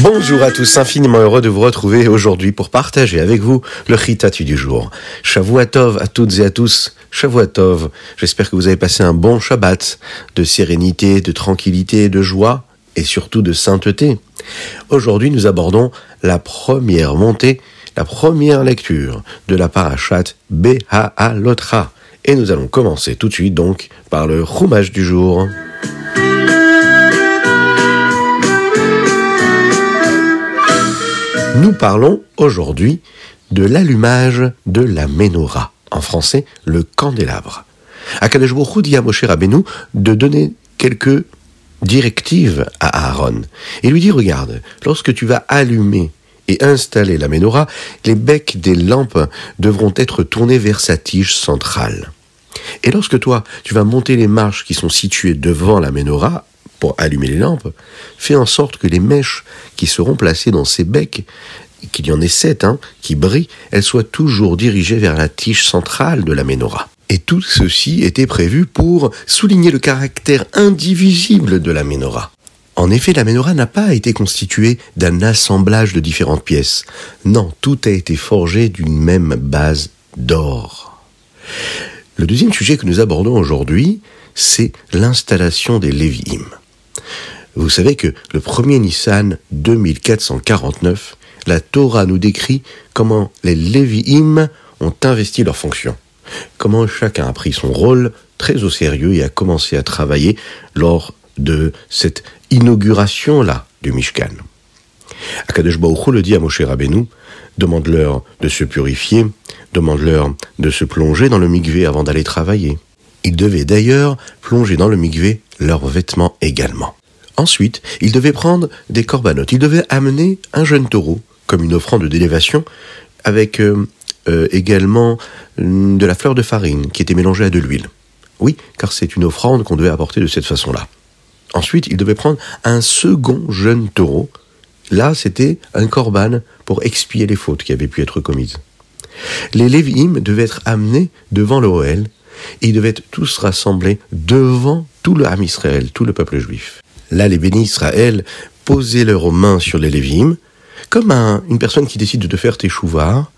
Bonjour à tous, infiniment heureux de vous retrouver aujourd'hui pour partager avec vous le Ritatu du jour. Shavuatov à toutes et à tous, Shavuatov. J'espère que vous avez passé un bon Shabbat de sérénité, de tranquillité, de joie et surtout de sainteté. Aujourd'hui, nous abordons la première montée, la première lecture de la parashat Lotra. Et nous allons commencer tout de suite donc par le roumage du jour. Nous parlons aujourd'hui de l'allumage de la menorah, en français le candélabre. Akadosh Baruch dit à Moshe Rabbeinu de donner quelques directives à Aaron et lui dit regarde, lorsque tu vas allumer et installer la menorah, les becs des lampes devront être tournés vers sa tige centrale. Et lorsque toi, tu vas monter les marches qui sont situées devant la menorah, pour allumer les lampes, fais en sorte que les mèches qui seront placées dans ces becs, qu'il y en ait sept, hein, qui brillent, elles soient toujours dirigées vers la tige centrale de la menorah. Et tout ceci était prévu pour souligner le caractère indivisible de la menorah. En effet, la menorah n'a pas été constituée d'un assemblage de différentes pièces. Non, tout a été forgé d'une même base d'or. Le deuxième sujet que nous abordons aujourd'hui, c'est l'installation des Lévi'im. Vous savez que le premier Nissan 2449, la Torah nous décrit comment les Lévi'im ont investi leurs fonctions, comment chacun a pris son rôle très au sérieux et a commencé à travailler lors de cette inauguration-là du Mishkan. Akadosh Baruch le dit à Moshe Rabbeinu, demande-leur de se purifier, demande-leur de se plonger dans le mikvé avant d'aller travailler. Ils devaient d'ailleurs plonger dans le mikvé leurs vêtements également. Ensuite, ils devaient prendre des corbanotes. Ils devaient amener un jeune taureau comme une offrande d'élévation avec euh, euh, également de la fleur de farine qui était mélangée à de l'huile. Oui, car c'est une offrande qu'on devait apporter de cette façon-là. Ensuite, ils devaient prendre un second jeune taureau. Là, c'était un corban pour expier les fautes qui avaient pu être commises. Les Lévi'im devaient être amenés devant le ils devaient être tous rassemblés devant tout le Ham Israël, tout le peuple juif. Là, les bénis Israël posaient leurs mains sur les Lévim, comme une personne qui décide de faire teshuva,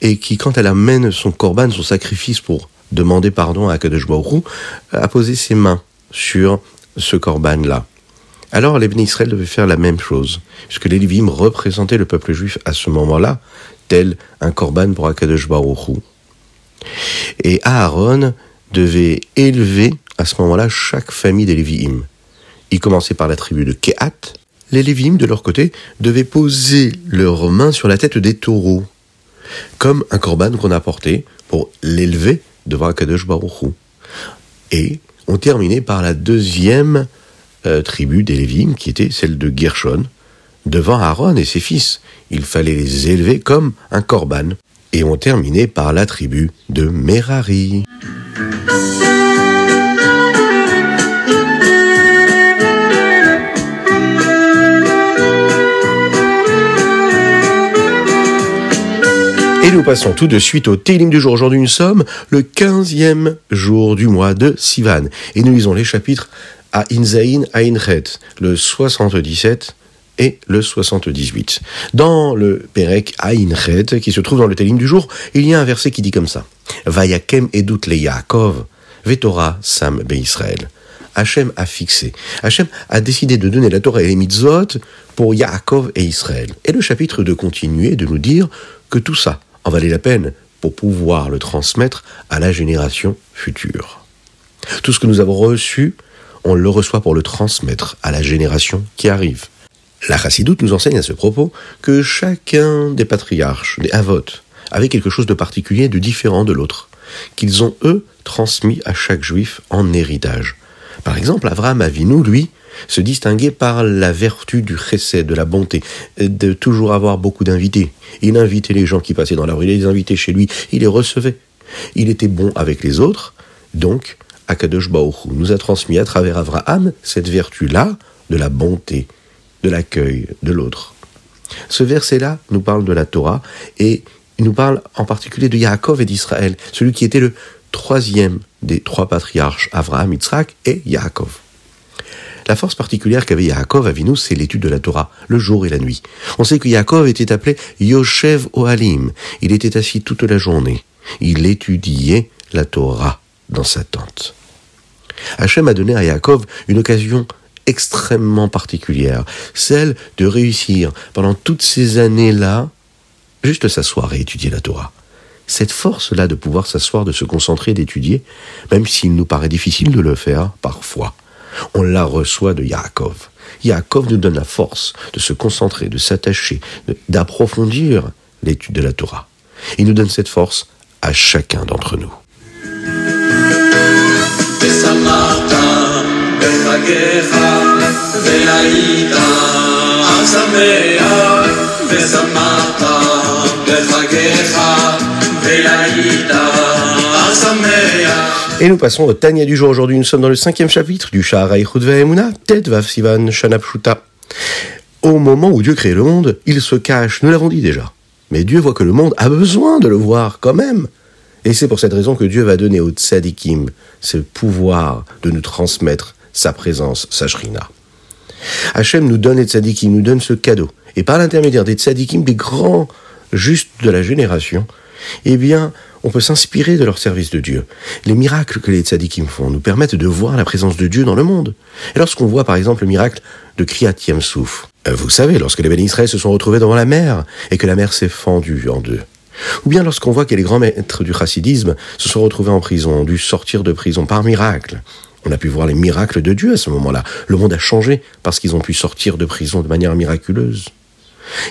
et qui, quand elle amène son korban, son sacrifice pour demander pardon à Kadosh Baruch a posé ses mains sur ce korban-là. Alors les bénis Israël devaient faire la même chose, puisque les Lévim représentaient le peuple juif à ce moment-là, tel un korban pour Akadosh Baruch Et Aaron devait élever à ce moment-là chaque famille des Lévi'im. Il commençait par la tribu de Kehat. Les Lévim, de leur côté, devaient poser leurs mains sur la tête des taureaux, comme un corban qu'on apportait pour l'élever devant Akadosh Baruchou. Et on terminait par la deuxième euh, tribu des Lévim, qui était celle de Gershon, devant Aaron et ses fils. Il fallait les élever comme un corban. Et on terminait par la tribu de Merari. Et nous passons tout de suite au Télim du jour. Aujourd'hui, nous sommes le 15e jour du mois de Sivan. Et nous lisons les chapitres à Inzaïn à le 77 et le 78. Dans le Perek Ainchet, qui se trouve dans le Télim du jour, il y a un verset qui dit comme ça. Vayakem edut le Yaakov, vetora sam be Israël. Hachem a fixé. Hachem a décidé de donner la Torah et les mitzvot pour Yaakov et Israël. Et le chapitre de continuer de nous dire que tout ça, en valait la peine pour pouvoir le transmettre à la génération future. Tout ce que nous avons reçu, on le reçoit pour le transmettre à la génération qui arrive. La Chassidoute nous enseigne à ce propos que chacun des patriarches, des avotes, avait quelque chose de particulier, de différent de l'autre, qu'ils ont, eux, transmis à chaque juif en héritage. Par exemple, Abraham Avinu, lui, se distinguait par la vertu du chesed, de la bonté, de toujours avoir beaucoup d'invités. Il invitait les gens qui passaient dans la rue, il les invitait chez lui, il les recevait. Il était bon avec les autres, donc Akadosh Baruch nous a transmis à travers Abraham cette vertu-là de la bonté, de l'accueil de l'autre. Ce verset-là nous parle de la Torah et il nous parle en particulier de Yaakov et d'Israël, celui qui était le troisième des trois patriarches, Abraham, Yitzhak et Yaakov. La force particulière qu'avait Yaakov Avinu, c'est l'étude de la Torah, le jour et la nuit. On sait que Yaakov était appelé Yoshev Ohalim. Il était assis toute la journée. Il étudiait la Torah dans sa tente. Hachem a donné à Yaakov une occasion extrêmement particulière, celle de réussir pendant toutes ces années-là, juste s'asseoir et étudier la Torah. Cette force-là de pouvoir s'asseoir, de se concentrer, d'étudier, même s'il nous paraît difficile de le faire parfois, on la reçoit de Yaakov. Yaakov nous donne la force de se concentrer, de s'attacher, d'approfondir l'étude de la Torah. Il nous donne cette force à chacun d'entre nous. Et nous passons au Tania du jour. Aujourd'hui, nous sommes dans le cinquième chapitre du Sha'arai Chudve Ted Vav Sivan Shanapshuta. Au moment où Dieu crée le monde, il se cache, nous l'avons dit déjà. Mais Dieu voit que le monde a besoin de le voir quand même. Et c'est pour cette raison que Dieu va donner au tzadikim ce pouvoir de nous transmettre sa présence, sa shrina. Hachem nous donne les tzadikim, nous donne ce cadeau. Et par l'intermédiaire des tzadikim, des grands justes de la génération, eh bien, on peut s'inspirer de leur service de Dieu. Les miracles que les tzadikim font nous permettent de voir la présence de Dieu dans le monde. Et lorsqu'on voit par exemple le miracle de Kriyat Yamsouf, euh, vous savez, lorsque les bénis se sont retrouvés devant la mer et que la mer s'est fendue en deux. Ou bien lorsqu'on voit que les grands maîtres du chassidisme se sont retrouvés en prison, ont dû sortir de prison par miracle. On a pu voir les miracles de Dieu à ce moment-là. Le monde a changé parce qu'ils ont pu sortir de prison de manière miraculeuse.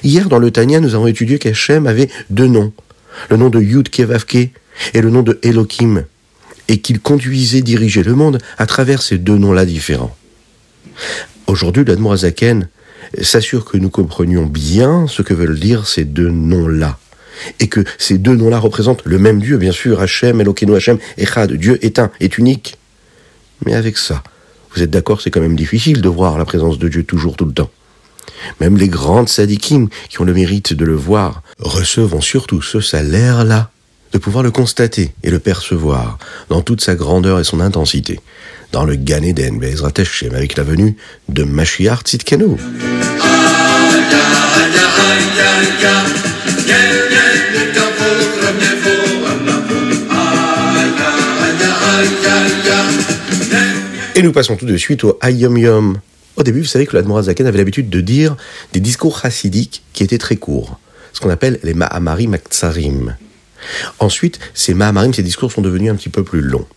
Hier, dans le Tania, nous avons étudié qu'Hachem avait deux noms. Le nom de Yud Kevavke et le nom de Elohim. Et qu'il conduisait, dirigeait le monde à travers ces deux noms-là différents. Aujourd'hui, l'Admorazaken s'assure que nous comprenions bien ce que veulent dire ces deux noms-là. Et que ces deux noms-là représentent le même Dieu, bien sûr, Hachem, Elokeinu Hachem, Echad, Dieu est un, est unique. Mais avec ça, vous êtes d'accord, c'est quand même difficile de voir la présence de Dieu toujours, tout le temps. Même les grandes sadikim qui ont le mérite de le voir recevront surtout ce salaire-là de pouvoir le constater et le percevoir dans toute sa grandeur et son intensité dans le Gan Eden Bezrat avec la venue de Mashiach Tzidkenu. Passons tout de suite au Ayom Yom. Au début, vous savez que l'Admorazaken avait l'habitude de dire des discours chassidiques qui étaient très courts, ce qu'on appelle les Ma'amarim Aktsarim. Ensuite, ces Ma'amarim, ces discours sont devenus un petit peu plus longs.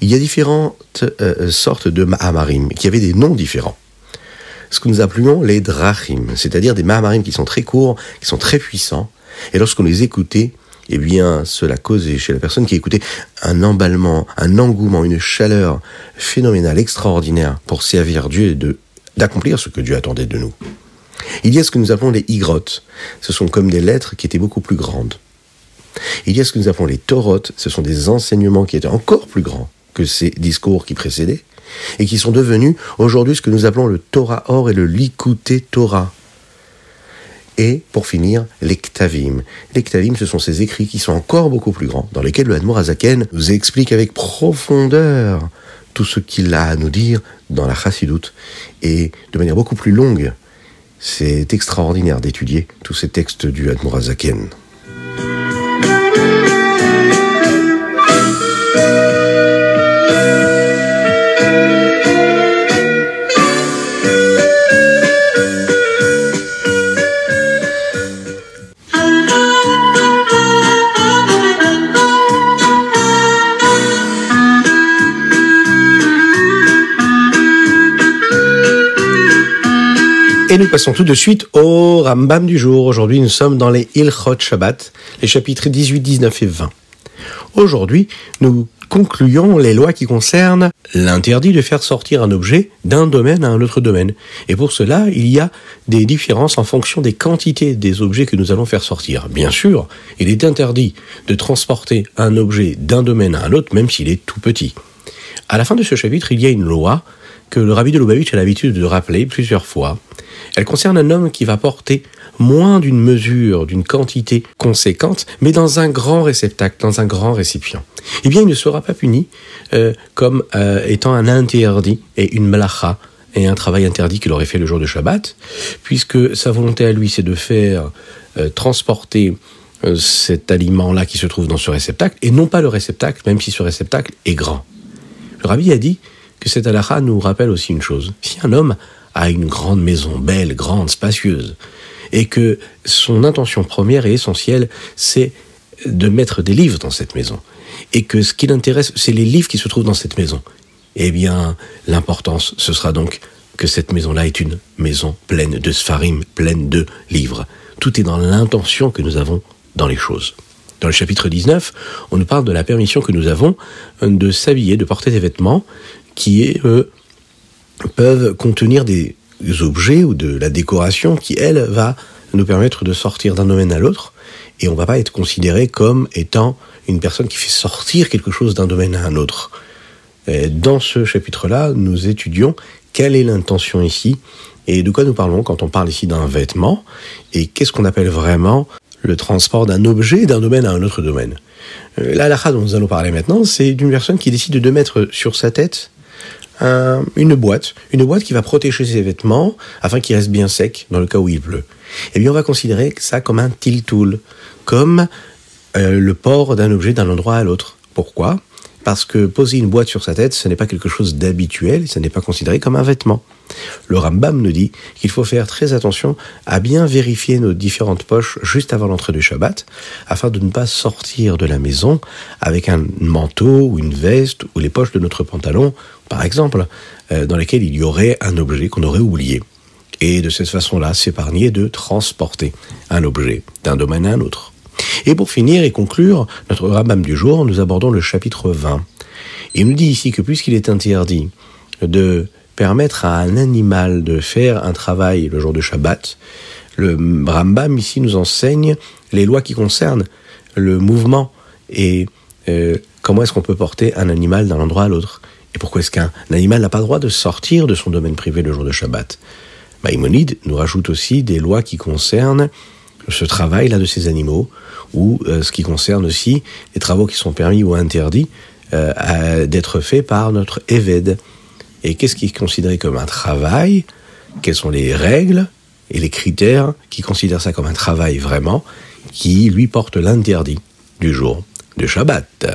Il y a différentes euh, sortes de Ma'amarim qui avaient des noms différents. Ce que nous appelons les Drachim, c'est-à-dire des Ma'amarim qui sont très courts, qui sont très puissants, et lorsqu'on les écoutait, eh bien, cela causait chez la personne qui écoutait un emballement, un engouement, une chaleur phénoménale, extraordinaire pour servir Dieu et d'accomplir ce que Dieu attendait de nous. Il y a ce que nous appelons les igrotes. Ce sont comme des lettres qui étaient beaucoup plus grandes. Il y a ce que nous appelons les torotes. Ce sont des enseignements qui étaient encore plus grands que ces discours qui précédaient et qui sont devenus aujourd'hui ce que nous appelons le Torah Or et le Likuté Torah. Et pour finir, les Ktavim. Les Ktavim, ce sont ces écrits qui sont encore beaucoup plus grands, dans lesquels le Hadmour Azaken nous explique avec profondeur tout ce qu'il a à nous dire dans la Chassidoute, et de manière beaucoup plus longue. C'est extraordinaire d'étudier tous ces textes du Hadmour Azaken. Passons tout de suite au Rambam du jour. Aujourd'hui, nous sommes dans les Ilchot Shabbat, les chapitres 18, 19 et 20. Aujourd'hui, nous concluons les lois qui concernent l'interdit de faire sortir un objet d'un domaine à un autre domaine. Et pour cela, il y a des différences en fonction des quantités des objets que nous allons faire sortir. Bien sûr, il est interdit de transporter un objet d'un domaine à un autre, même s'il est tout petit. À la fin de ce chapitre, il y a une loi que le rabbi de Lubavitch a l'habitude de rappeler plusieurs fois. Elle concerne un homme qui va porter moins d'une mesure, d'une quantité conséquente, mais dans un grand réceptacle, dans un grand récipient. Eh bien, il ne sera pas puni euh, comme euh, étant un interdit et une malacha et un travail interdit qu'il aurait fait le jour de Shabbat, puisque sa volonté à lui, c'est de faire euh, transporter cet aliment-là qui se trouve dans ce réceptacle, et non pas le réceptacle, même si ce réceptacle est grand. Le rabbi a dit que cette halakha nous rappelle aussi une chose. Si un homme a une grande maison, belle, grande, spacieuse, et que son intention première et essentielle, c'est de mettre des livres dans cette maison, et que ce qui l'intéresse, c'est les livres qui se trouvent dans cette maison, eh bien, l'importance, ce sera donc que cette maison-là est une maison pleine de spharim, pleine de livres. Tout est dans l'intention que nous avons dans les choses. Dans le chapitre 19, on nous parle de la permission que nous avons de s'habiller, de porter des vêtements qui peuvent contenir des objets ou de la décoration qui, elle, va nous permettre de sortir d'un domaine à l'autre. Et on ne va pas être considéré comme étant une personne qui fait sortir quelque chose d'un domaine à un autre. dans ce chapitre-là, nous étudions quelle est l'intention ici et de quoi nous parlons quand on parle ici d'un vêtement et qu'est-ce qu'on appelle vraiment le transport d'un objet d'un domaine à un autre domaine. Euh, la halakha dont nous allons parler maintenant, c'est d'une personne qui décide de mettre sur sa tête une boîte, une boîte qui va protéger ses vêtements afin qu'ils restent bien secs dans le cas où il pleut. Eh bien, on va considérer ça comme un tiltoul, comme euh, le port d'un objet d'un endroit à l'autre. Pourquoi? Parce que poser une boîte sur sa tête, ce n'est pas quelque chose d'habituel, ce n'est pas considéré comme un vêtement. Le Rambam nous dit qu'il faut faire très attention à bien vérifier nos différentes poches juste avant l'entrée du Shabbat, afin de ne pas sortir de la maison avec un manteau ou une veste ou les poches de notre pantalon, par exemple, euh, dans lesquelles il y aurait un objet qu'on aurait oublié. Et de cette façon-là, s'épargner de transporter un objet d'un domaine à un autre. Et pour finir et conclure notre Rambam du jour, nous abordons le chapitre 20. Il nous dit ici que puisqu'il est interdit de permettre à un animal de faire un travail le jour de Shabbat, le Rambam ici nous enseigne les lois qui concernent le mouvement et euh, comment est-ce qu'on peut porter un animal d'un endroit à l'autre. Et pourquoi est-ce qu'un animal n'a pas le droit de sortir de son domaine privé le jour de Shabbat? Maïmonide nous rajoute aussi des lois qui concernent ce travail-là de ces animaux, ou euh, ce qui concerne aussi les travaux qui sont permis ou interdits euh, d'être faits par notre Eved. Et qu'est-ce qui est considéré comme un travail? Quelles sont les règles et les critères qui considèrent ça comme un travail vraiment, qui lui porte l'interdit du jour de Shabbat?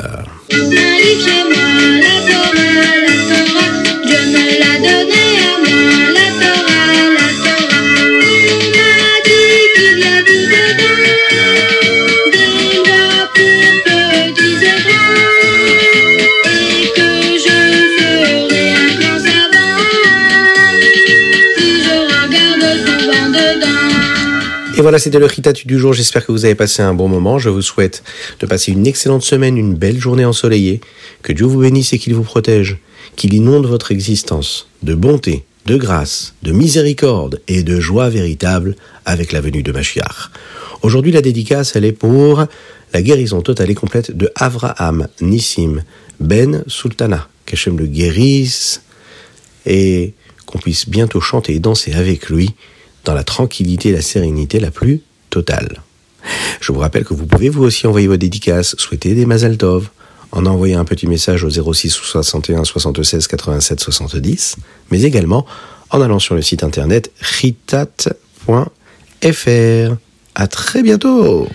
Voilà, c'était le Ritatu du jour. J'espère que vous avez passé un bon moment. Je vous souhaite de passer une excellente semaine, une belle journée ensoleillée. Que Dieu vous bénisse et qu'il vous protège. Qu'il inonde votre existence de bonté, de grâce, de miséricorde et de joie véritable avec la venue de Machiach. Aujourd'hui, la dédicace, elle est pour la guérison totale et complète de Avraham Nissim Ben Sultana. Qu'Hachem le guérisse et qu'on puisse bientôt chanter et danser avec lui dans la tranquillité et la sérénité la plus totale. Je vous rappelle que vous pouvez vous aussi envoyer vos dédicaces, souhaiter des Mazal Tov, en envoyant un petit message au 06 61 76 87 70, mais également en allant sur le site internet ritat.fr. À très bientôt!